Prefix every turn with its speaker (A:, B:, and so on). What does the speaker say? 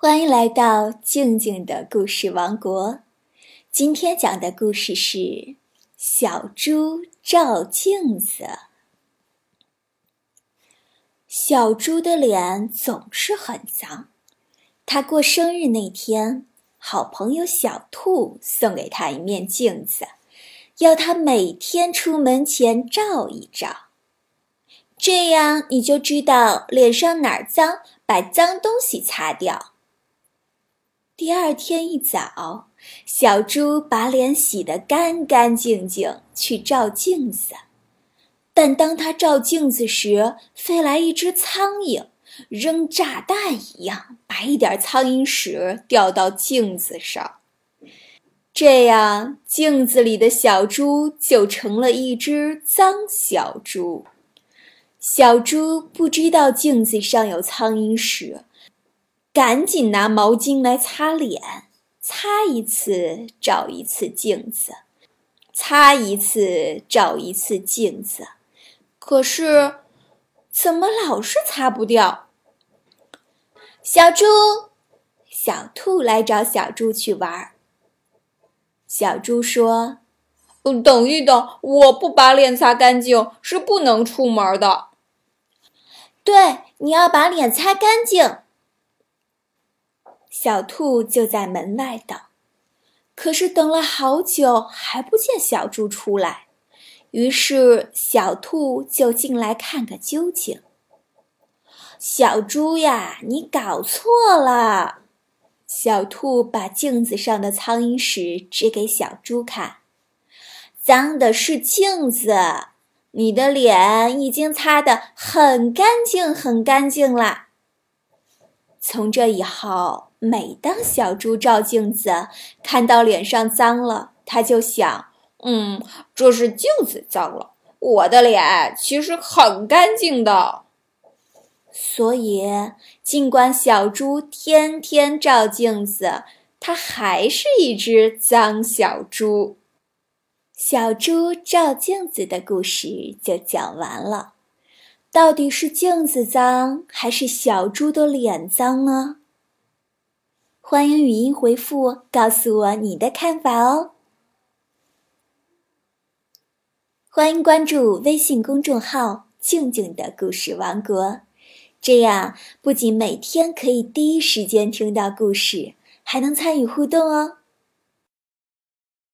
A: 欢迎来到静静的故事王国。今天讲的故事是《小猪照镜子》。小猪的脸总是很脏。他过生日那天，好朋友小兔送给他一面镜子，要他每天出门前照一照。这样你就知道脸上哪儿脏，把脏东西擦掉。第二天一早，小猪把脸洗得干干净净，去照镜子。但当他照镜子时，飞来一只苍蝇，扔炸弹一样，把一点苍蝇屎掉到镜子上。这样，镜子里的小猪就成了一只脏小猪。小猪不知道镜子上有苍蝇屎，赶紧拿毛巾来擦脸，擦一次照一次镜子，擦一次照一次镜子，可是怎么老是擦不掉？小猪，小兔来找小猪去玩儿。小猪说：“
B: 等一等，我不把脸擦干净是不能出门的。”
A: 对，你要把脸擦干净。小兔就在门外等，可是等了好久还不见小猪出来，于是小兔就进来看个究竟。小猪呀，你搞错了！小兔把镜子上的苍蝇屎指给小猪看，脏的是镜子。你的脸已经擦得很干净，很干净了。从这以后，每当小猪照镜子，看到脸上脏了，他就想：“
B: 嗯，这是镜子脏了，我的脸其实很干净的。”
A: 所以，尽管小猪天天照镜子，它还是一只脏小猪。小猪照镜子的故事就讲完了，到底是镜子脏还是小猪的脸脏呢？欢迎语音回复告诉我你的看法哦。欢迎关注微信公众号“静静的故事王国”，这样不仅每天可以第一时间听到故事，还能参与互动哦。